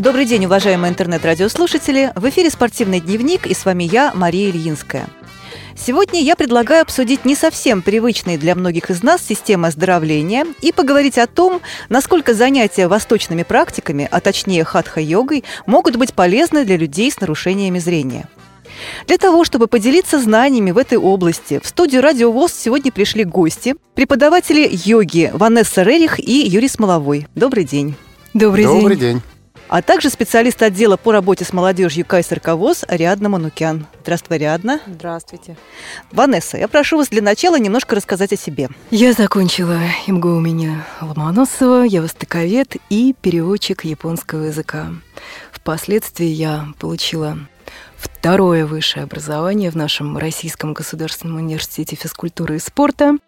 Добрый день, уважаемые интернет-радиослушатели! В эфире «Спортивный дневник» и с вами я, Мария Ильинская. Сегодня я предлагаю обсудить не совсем привычные для многих из нас системы оздоровления и поговорить о том, насколько занятия восточными практиками, а точнее хатха-йогой, могут быть полезны для людей с нарушениями зрения. Для того, чтобы поделиться знаниями в этой области, в студию «Радио ВОЗ» сегодня пришли гости, преподаватели йоги Ванесса Рерих и Юрий Смоловой. Добрый день. Добрый, Добрый день. день а также специалист отдела по работе с молодежью Кайсер КАВОЗ Ариадна Манукян. Здравствуй, Ариадна. Здравствуйте. Ванесса, я прошу вас для начала немножко рассказать о себе. Я закончила МГУ у меня Ломоносова, я востоковед и переводчик японского языка. Впоследствии я получила второе высшее образование в нашем Российском государственном университете физкультуры и спорта.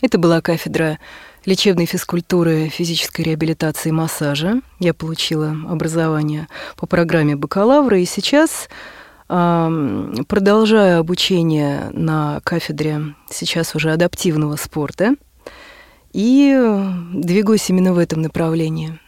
Это была кафедра лечебной физкультуры, физической реабилитации и массажа. Я получила образование по программе бакалавра, и сейчас продолжаю обучение на кафедре сейчас уже адаптивного спорта и двигаюсь именно в этом направлении.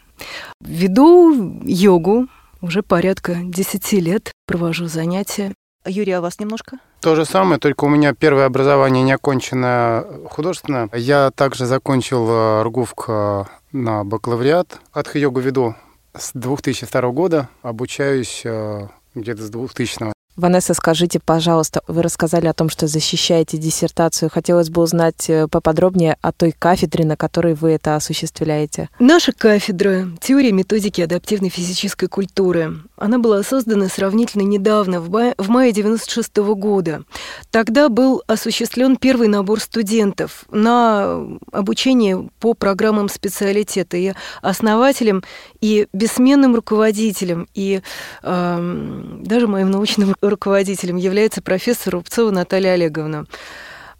Веду йогу уже порядка 10 лет, провожу занятия. Юрий, а вас немножко? То же самое, только у меня первое образование не окончено художественно. Я также закончил э, РГУФК на бакалавриат. Атха-йогу веду с 2002 года, обучаюсь э, где-то с 2000 Ванесса, скажите, пожалуйста, вы рассказали о том, что защищаете диссертацию. Хотелось бы узнать э, поподробнее о той кафедре, на которой вы это осуществляете. Наша кафедра теории методики адаптивной физической культуры. Она была создана сравнительно недавно, в мае, в мае 96 -го года. Тогда был осуществлен первый набор студентов на обучение по программам специалитета. И основателем, и бессменным руководителем, и э, даже моим научным руководителем является профессор Рубцова Наталья Олеговна.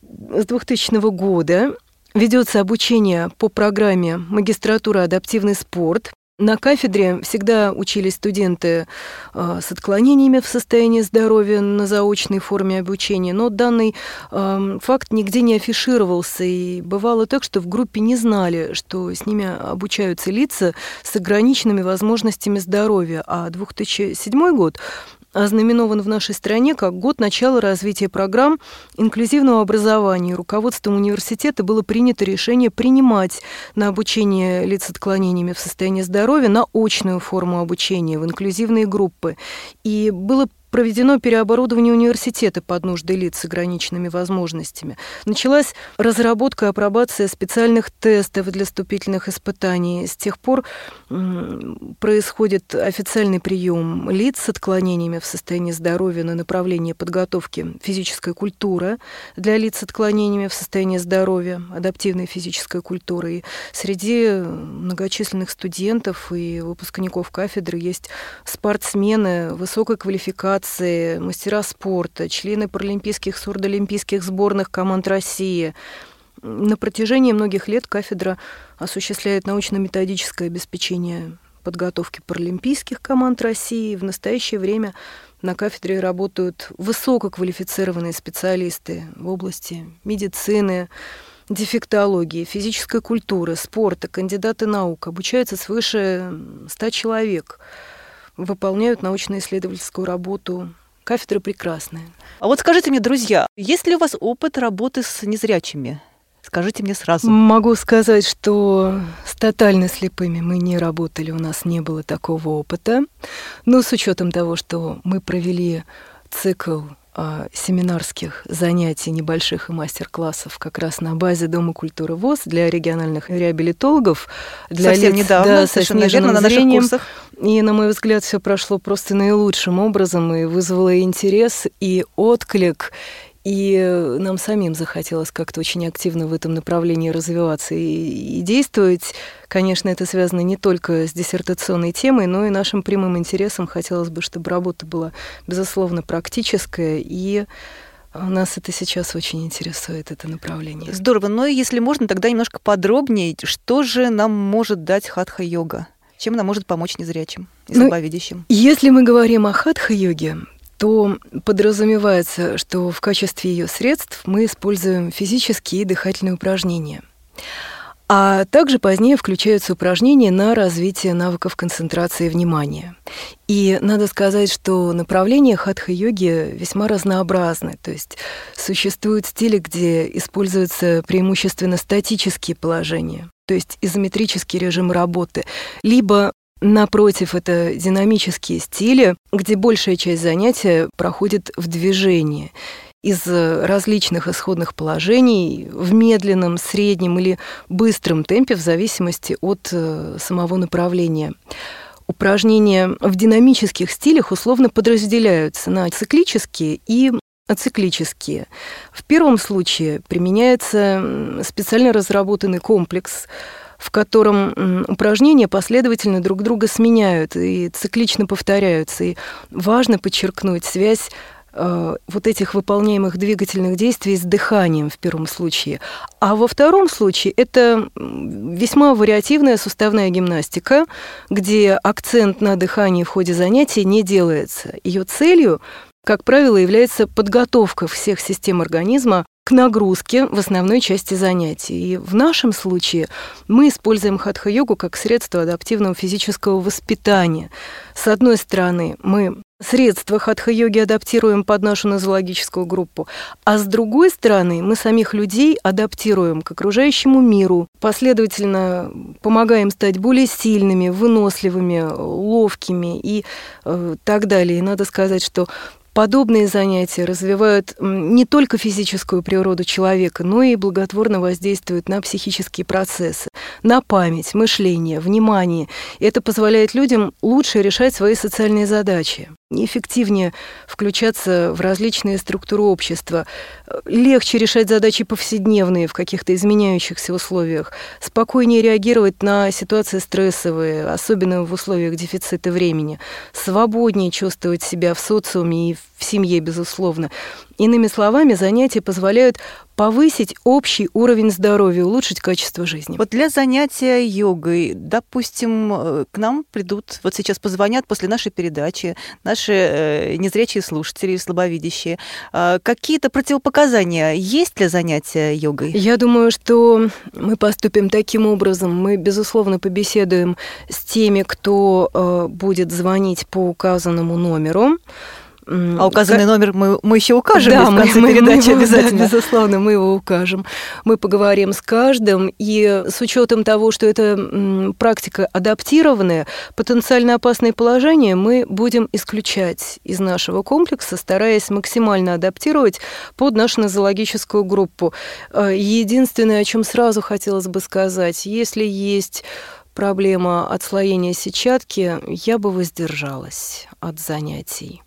С 2000 года ведется обучение по программе магистратура «Адаптивный спорт». На кафедре всегда учились студенты э, с отклонениями в состоянии здоровья на заочной форме обучения, но данный э, факт нигде не афишировался, и бывало так, что в группе не знали, что с ними обучаются лица с ограниченными возможностями здоровья, а 2007 год ознаменован в нашей стране как год начала развития программ инклюзивного образования. Руководством университета было принято решение принимать на обучение лиц с отклонениями в состоянии здоровья на очную форму обучения в инклюзивные группы. И было проведено переоборудование университета под нужды лиц с ограниченными возможностями. Началась разработка и апробация специальных тестов для вступительных испытаний. С тех пор происходит официальный прием лиц с отклонениями в состоянии здоровья на направление подготовки физической культуры для лиц с отклонениями в состоянии здоровья, адаптивной физической культуры. И среди многочисленных студентов и выпускников кафедры есть спортсмены высокой квалификации, делегации, мастера спорта, члены паралимпийских, сурдоолимпийских сборных команд России. На протяжении многих лет кафедра осуществляет научно-методическое обеспечение подготовки паралимпийских команд России. В настоящее время на кафедре работают высококвалифицированные специалисты в области медицины, дефектологии, физической культуры, спорта, кандидаты наук. Обучаются свыше 100 человек выполняют научно-исследовательскую работу. Кафедра прекрасная. А вот скажите мне, друзья, есть ли у вас опыт работы с незрячими? Скажите мне сразу. Могу сказать, что с тотально слепыми мы не работали, у нас не было такого опыта. Но с учетом того, что мы провели цикл семинарских занятий небольших и мастер-классов как раз на базе Дома культуры ВОЗ для региональных реабилитологов, для совсем лиц недавно, да, со сниженным на зрением. Наших курсах. И, на мой взгляд, все прошло просто наилучшим образом и вызвало интерес и отклик, и нам самим захотелось как-то очень активно в этом направлении развиваться и, и действовать. Конечно, это связано не только с диссертационной темой, но и нашим прямым интересом. Хотелось бы, чтобы работа была, безусловно, практическая и нас это сейчас очень интересует, это направление. Здорово. Но если можно, тогда немножко подробнее, что же нам может дать хатха-йога? Чем она может помочь незрячим и слабовидящим? Ну, если мы говорим о хатха-йоге, то подразумевается, что в качестве ее средств мы используем физические и дыхательные упражнения. А также позднее включаются упражнения на развитие навыков концентрации внимания. И надо сказать, что направления хатха-йоги весьма разнообразны. То есть существуют стили, где используются преимущественно статические положения, то есть изометрический режим работы, либо Напротив, это динамические стили, где большая часть занятия проходит в движении из различных исходных положений в медленном, среднем или быстром темпе в зависимости от э, самого направления. Упражнения в динамических стилях условно подразделяются на циклические и ациклические. В первом случае применяется специально разработанный комплекс в котором упражнения последовательно друг друга сменяют и циклично повторяются. И важно подчеркнуть связь э, вот этих выполняемых двигательных действий с дыханием в первом случае. А во втором случае это весьма вариативная суставная гимнастика, где акцент на дыхании в ходе занятий не делается. Ее целью как правило, является подготовка всех систем организма к нагрузке в основной части занятий. И в нашем случае мы используем хатха-йогу как средство адаптивного физического воспитания. С одной стороны, мы средства хатха-йоги адаптируем под нашу нозологическую группу, а с другой стороны, мы самих людей адаптируем к окружающему миру, последовательно помогаем стать более сильными, выносливыми, ловкими и э, так далее. И надо сказать, что Подобные занятия развивают не только физическую природу человека, но и благотворно воздействуют на психические процессы, на память, мышление, внимание. Это позволяет людям лучше решать свои социальные задачи эффективнее включаться в различные структуры общества, легче решать задачи повседневные в каких-то изменяющихся условиях, спокойнее реагировать на ситуации стрессовые, особенно в условиях дефицита времени, свободнее чувствовать себя в социуме и в семье, безусловно. Иными словами, занятия позволяют повысить общий уровень здоровья, улучшить качество жизни. Вот для занятия йогой, допустим, э, к нам придут, вот сейчас позвонят после нашей передачи наши э, незрячие слушатели, слабовидящие. Э, какие-то противопоказания есть для занятия йогой? Я думаю, что мы поступим таким образом. Мы, безусловно, побеседуем с теми, кто э, будет звонить по указанному номеру. А указанный как... номер мы, мы еще укажем да, в конце мы, передачи мы его, обязательно. Да, безусловно, мы его укажем. Мы поговорим с каждым, и с учетом того, что это практика адаптированная, потенциально опасные положения мы будем исключать из нашего комплекса, стараясь максимально адаптировать под нашу нозологическую группу. Э, единственное, о чем сразу хотелось бы сказать, если есть проблема отслоения сетчатки, я бы воздержалась от занятий.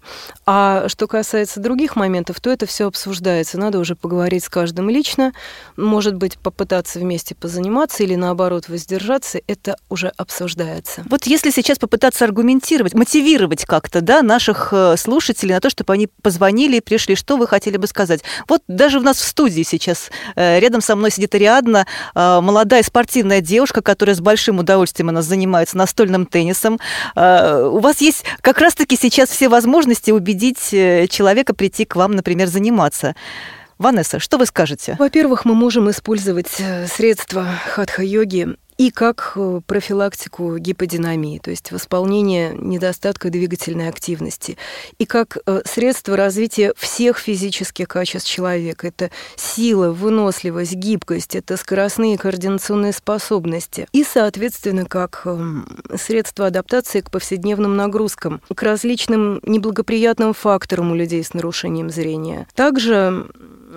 А что касается других моментов, то это все обсуждается. Надо уже поговорить с каждым лично, может быть, попытаться вместе позаниматься или наоборот воздержаться, это уже обсуждается. Вот если сейчас попытаться аргументировать, мотивировать как-то да, наших э, слушателей на то, чтобы они позвонили и пришли, что вы хотели бы сказать? Вот даже у нас в студии сейчас э, рядом со мной сидит Ариадна, э, молодая спортивная девушка, которая с большим удовольствием она занимается настольным теннисом. У вас есть как раз-таки сейчас все возможности убедить э, человека прийти к вам, например, заниматься. Ванесса, что вы скажете? Во-первых, мы можем использовать э, средства хатха-йоги и как э, профилактику гиподинамии, то есть восполнение недостатка двигательной активности, и как э, средство развития всех физических качеств человека. Это сила, выносливость, гибкость, это скоростные координационные способности. И, соответственно, как эм, средство адаптации к повседневным нагрузкам, к различным неблагоприятным факторам у людей с нарушением зрения. Также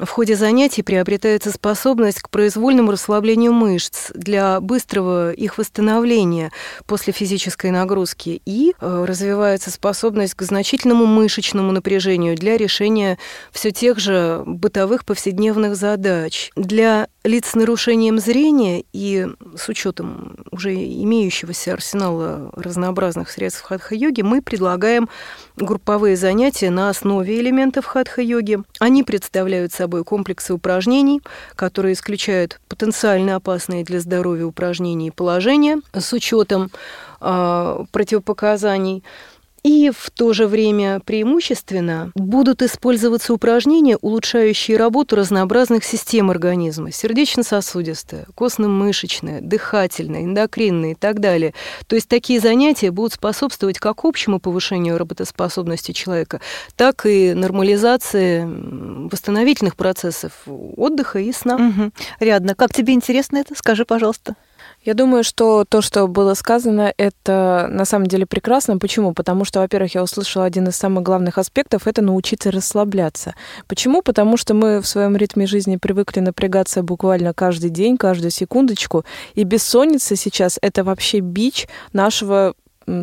в ходе занятий приобретается способность к произвольному расслаблению мышц для быстрого их восстановления после физической нагрузки и э, развивается способность к значительному мышечному напряжению для решения все тех же бытовых повседневных задач. Для лиц с нарушением зрения и с учетом уже имеющегося арсенала разнообразных средств хатха-йоги мы предлагаем групповые занятия на основе элементов хатха-йоги. Они представляют собой комплексы упражнений, которые исключают потенциально опасные для здоровья упражнения и положения с учетом э, противопоказаний. И в то же время преимущественно будут использоваться упражнения, улучшающие работу разнообразных систем организма. Сердечно-сосудистая, костно-мышечная, дыхательная, эндокринная и так далее. То есть такие занятия будут способствовать как общему повышению работоспособности человека, так и нормализации восстановительных процессов отдыха и сна. Угу. Рядно. Как тебе интересно это? Скажи, пожалуйста. Я думаю, что то, что было сказано, это на самом деле прекрасно. Почему? Потому что, во-первых, я услышала один из самых главных аспектов — это научиться расслабляться. Почему? Потому что мы в своем ритме жизни привыкли напрягаться буквально каждый день, каждую секундочку. И бессонница сейчас — это вообще бич нашего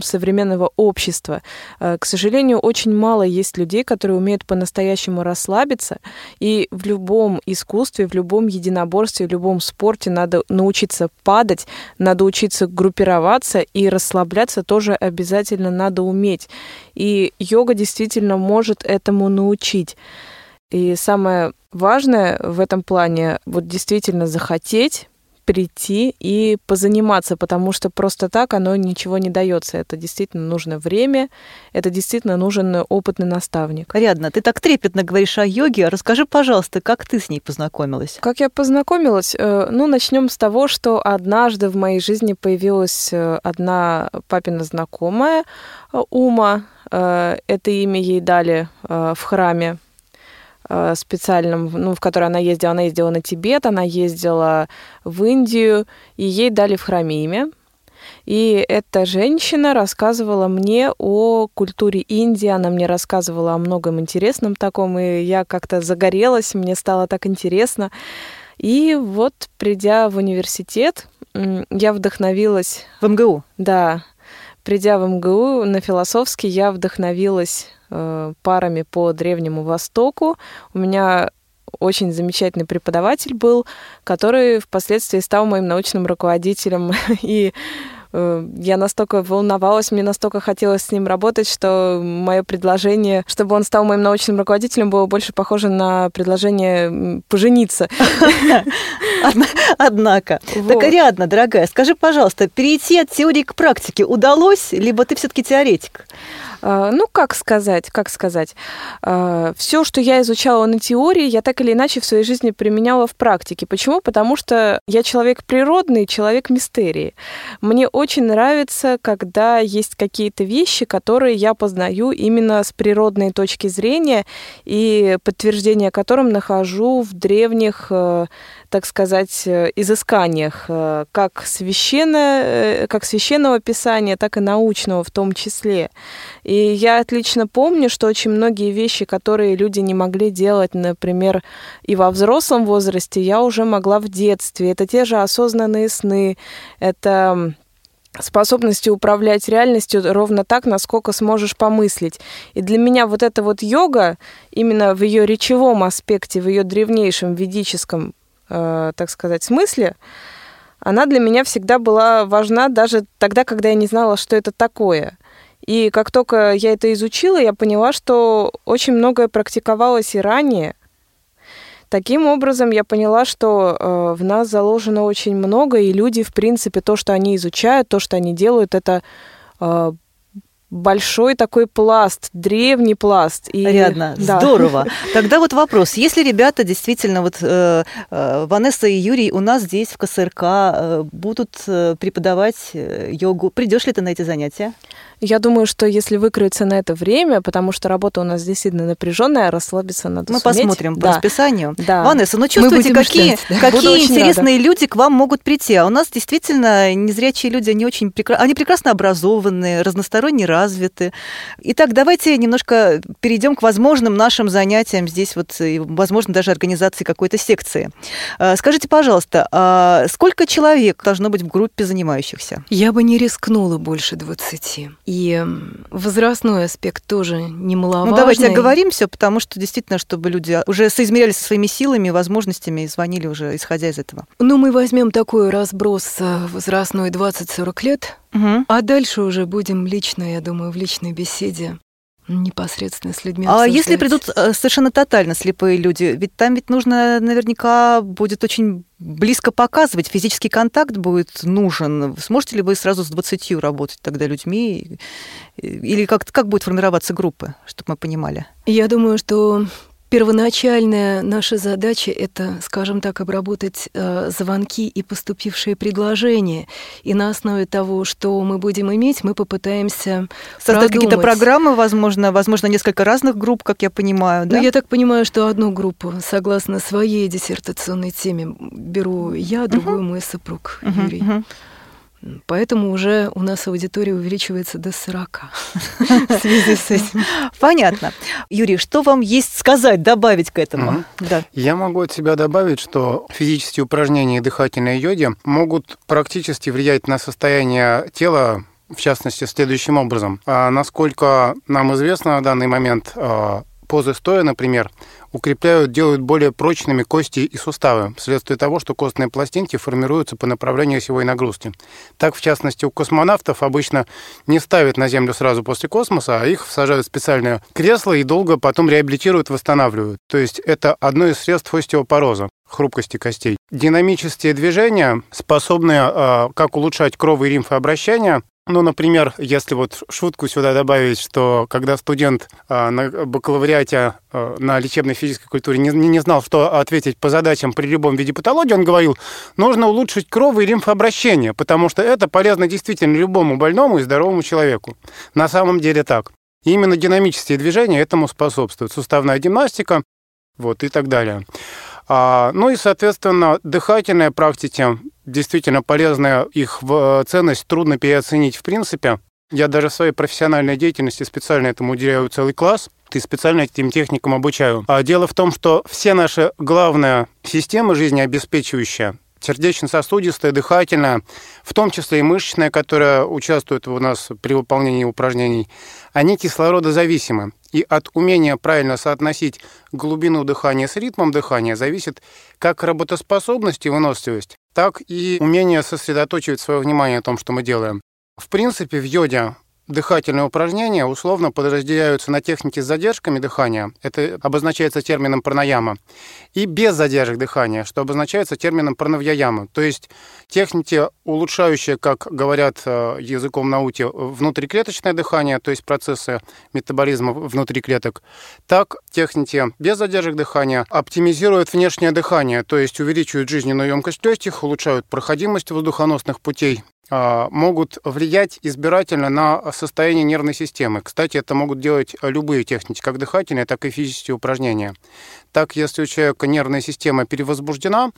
современного общества. Э, к сожалению, очень мало есть людей, которые умеют по-настоящему расслабиться. И в любом искусстве, в любом единоборстве, в любом спорте надо научиться падать, надо учиться группироваться и расслабляться тоже обязательно надо уметь. И йога действительно может этому научить. И самое важное в этом плане вот действительно захотеть, прийти и позаниматься, потому что просто так оно ничего не дается. Это действительно нужно время, это действительно нужен опытный наставник. Рядно, ты так трепетно говоришь о йоге. Расскажи, пожалуйста, как ты с ней познакомилась? Как я познакомилась? Э, ну, начнем с того, что однажды в моей жизни появилась э, одна папина знакомая, э, Ума. Это имя ей дали в храме специальном, ну, в которой она ездила. Она ездила на Тибет, она ездила в Индию, и ей дали в храме имя. И эта женщина рассказывала мне о культуре Индии, она мне рассказывала о многом интересном таком, и я как-то загорелась, мне стало так интересно. И вот, придя в университет, я вдохновилась... В МГУ? Да. Придя в МГУ на философский, я вдохновилась Э, парами по Древнему Востоку. У меня очень замечательный преподаватель был, который впоследствии стал моим научным руководителем. И я настолько волновалась, мне настолько хотелось с ним работать, что мое предложение, чтобы он стал моим научным руководителем, было больше похоже на предложение пожениться. Однако. Так, Ариадна, дорогая, скажи, пожалуйста, перейти от теории к практике удалось, либо ты все-таки теоретик? А, ну, как сказать, как сказать. А, Все, что я изучала на теории, я так или иначе в своей жизни применяла в практике. Почему? Потому что я человек природный, человек мистерии. Мне очень нравится, когда есть какие-то вещи, которые я познаю именно с природной точки зрения и подтверждение которым нахожу в древних э, так сказать, э, изысканиях э, как, священно, э, как священного писания, так и научного в том числе. И я отлично помню, что очень многие вещи, которые люди не могли делать, например, и во взрослом возрасте, я уже могла в детстве. Это те же осознанные сны, это способности управлять реальностью ровно так, насколько сможешь помыслить. И для меня вот эта вот йога, именно в ее речевом аспекте, в ее древнейшем ведическом так сказать, смысле, она для меня всегда была важна даже тогда, когда я не знала, что это такое. И как только я это изучила, я поняла, что очень многое практиковалось и ранее. Таким образом, я поняла, что э, в нас заложено очень много, и люди, в принципе, то, что они изучают, то, что они делают, это э, большой такой пласт, древний пласт. И... Рядно, да. здорово. Тогда вот вопрос, если ребята действительно, вот э, э, Ванесса и Юрий у нас здесь в КСРК э, будут э, преподавать э, йогу, придешь ли ты на эти занятия? Я думаю, что если выкроется на это время, потому что работа у нас действительно напряженная, расслабиться надо Мы суметь. посмотрим да. по расписанию. Да. Ванесса, ну чувствуете, какие, ждать, да. какие интересные рада. люди к вам могут прийти. А у нас действительно незрячие люди, они очень прекрасны, они прекрасно образованные, разносторонне развиты. Итак, давайте немножко перейдем к возможным нашим занятиям здесь, вот, и, возможно, даже организации какой-то секции. А, скажите, пожалуйста, а сколько человек должно быть в группе занимающихся? Я бы не рискнула больше 20. И возрастной аспект тоже немаловажный. Ну, давайте оговорим все, потому что действительно, чтобы люди уже соизмерялись со своими силами, возможностями и звонили уже, исходя из этого. Ну, мы возьмем такой разброс э, возрастной 20-40 лет, угу. а дальше уже будем лично, я думаю, в личной беседе непосредственно с людьми. А обсуждать. если придут э, совершенно тотально слепые люди, ведь там ведь нужно наверняка будет очень близко показывать, физический контакт будет нужен. Сможете ли вы сразу с 20 работать тогда людьми? Или как, как будет формироваться группы, чтобы мы понимали? Я думаю, что Первоначальная наша задача — это, скажем так, обработать э, звонки и поступившие предложения. И на основе того, что мы будем иметь, мы попытаемся Создать какие-то программы, возможно, возможно, несколько разных групп, как я понимаю, да? Ну, я так понимаю, что одну группу, согласно своей диссертационной теме, беру я, другую uh-huh. мой супруг uh-huh. Юрий. Uh-huh. Поэтому уже у нас аудитория увеличивается до 40 в связи с этим. Понятно. Юрий, что вам есть сказать, добавить к этому? Да. Я могу от себя добавить, что физические упражнения и дыхательные йоги могут практически влиять на состояние тела в частности, следующим образом. А насколько нам известно на данный момент, а, позы стоя, например, укрепляют, делают более прочными кости и суставы, вследствие того, что костные пластинки формируются по направлению осевой нагрузки. Так, в частности, у космонавтов обычно не ставят на Землю сразу после космоса, а их сажают в специальное кресло и долго потом реабилитируют, восстанавливают. То есть это одно из средств остеопороза хрупкости костей. Динамические движения способны э, как улучшать крово- и лимфообращение, ну, например, если вот шутку сюда добавить, что когда студент э, на бакалавриате э, на лечебной физической культуре не, не знал, что ответить по задачам при любом виде патологии, он говорил, нужно улучшить крово- и лимфообращение, потому что это полезно действительно любому больному и здоровому человеку. На самом деле так. Именно динамические движения этому способствуют. Суставная гимнастика, вот, и так далее. А, ну и, соответственно, дыхательные практики действительно полезная, их э, ценность трудно переоценить в принципе. Я даже в своей профессиональной деятельности специально этому уделяю целый класс и специально этим техникам обучаю. А дело в том, что все наши главные системы жизнеобеспечивающие, сердечно-сосудистая, дыхательная, в том числе и мышечная, которая участвует у нас при выполнении упражнений, они кислородозависимы. И от умения правильно соотносить глубину дыхания с ритмом дыхания зависит как работоспособность и выносливость, так и умение сосредоточивать свое внимание на том, что мы делаем. В принципе, в йоде дыхательные упражнения условно подразделяются на техники с задержками дыхания, это обозначается термином пранаяма, и без задержек дыхания, что обозначается термином пранавьяяма. То есть техники, улучшающие, как говорят э, языком науки, внутриклеточное дыхание, то есть процессы метаболизма внутри клеток, так техники без задержек дыхания оптимизируют внешнее дыхание, то есть увеличивают жизненную емкость легких, улучшают проходимость воздухоносных путей, могут влиять избирательно на состояние нервной системы. Кстати, это могут делать любые техники, как дыхательные, так и физические упражнения. Так, если у человека нервная система перевозбуждена,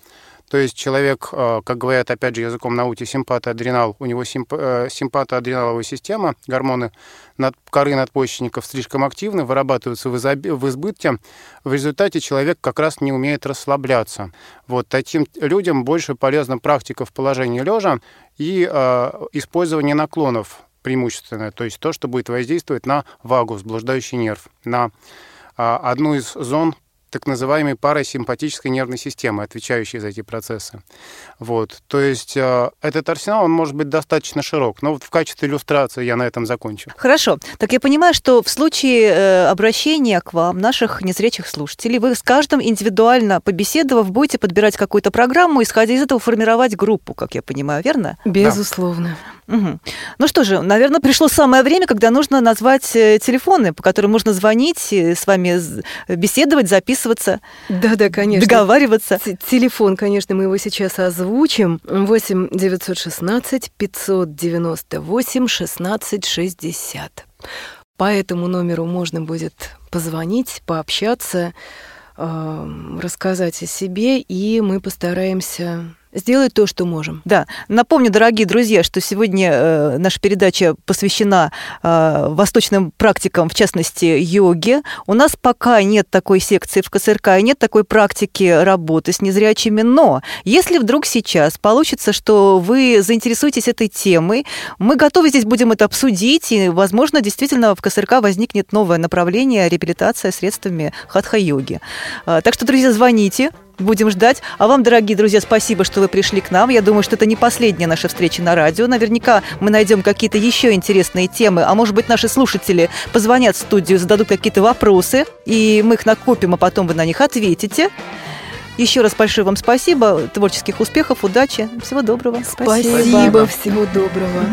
то есть человек, э, как говорят, опять же, языком науки, симпатоадренал, у него симп, э, симпатоадреналовая система, гормоны над, коры надпочечников слишком активны, вырабатываются в, изоб, в избытке. В результате человек как раз не умеет расслабляться. Вот таким людям больше полезна практика в положении лежа и э, использование наклонов преимущественно, то есть то, что будет воздействовать на вагус, блуждающий нерв, на э, одну из зон так называемой парасимпатической нервной системы, отвечающей за эти процессы. Вот. То есть э, этот арсенал, он может быть достаточно широк. Но вот в качестве иллюстрации я на этом закончу. Хорошо. Так я понимаю, что в случае э, обращения к вам, наших незрячих слушателей, вы с каждым индивидуально побеседовав, будете подбирать какую-то программу, исходя из этого формировать группу, как я понимаю, верно? Безусловно. Да. Угу. Ну что же, наверное, пришло самое время, когда нужно назвать э, телефоны, по которым можно звонить, э, с вами беседовать, записываться. Да, да, конечно. Договариваться. Телефон, конечно, мы его сейчас озвучим. 8 916 598 16 60. По этому номеру можно будет позвонить, пообщаться, рассказать о себе, и мы постараемся сделать то, что можем. Да. Напомню, дорогие друзья, что сегодня э, наша передача посвящена э, восточным практикам, в частности, йоге. У нас пока нет такой секции в КСРК нет такой практики работы с незрячими, но если вдруг сейчас получится, что вы заинтересуетесь этой темой, мы готовы здесь будем это обсудить, и, возможно, действительно в КСРК возникнет новое направление реабилитация средствами хатха-йоги. Э, так что, друзья, звоните Будем ждать. А вам, дорогие друзья, спасибо, что вы пришли к нам. Я думаю, что это не последняя наша встреча на радио. Наверняка мы найдем какие-то еще интересные темы. А может быть, наши слушатели позвонят в студию, зададут какие-то вопросы, и мы их накопим, а потом вы на них ответите. Еще раз большое вам спасибо. Творческих успехов, удачи. Всего доброго. Спасибо. спасибо. Всего доброго.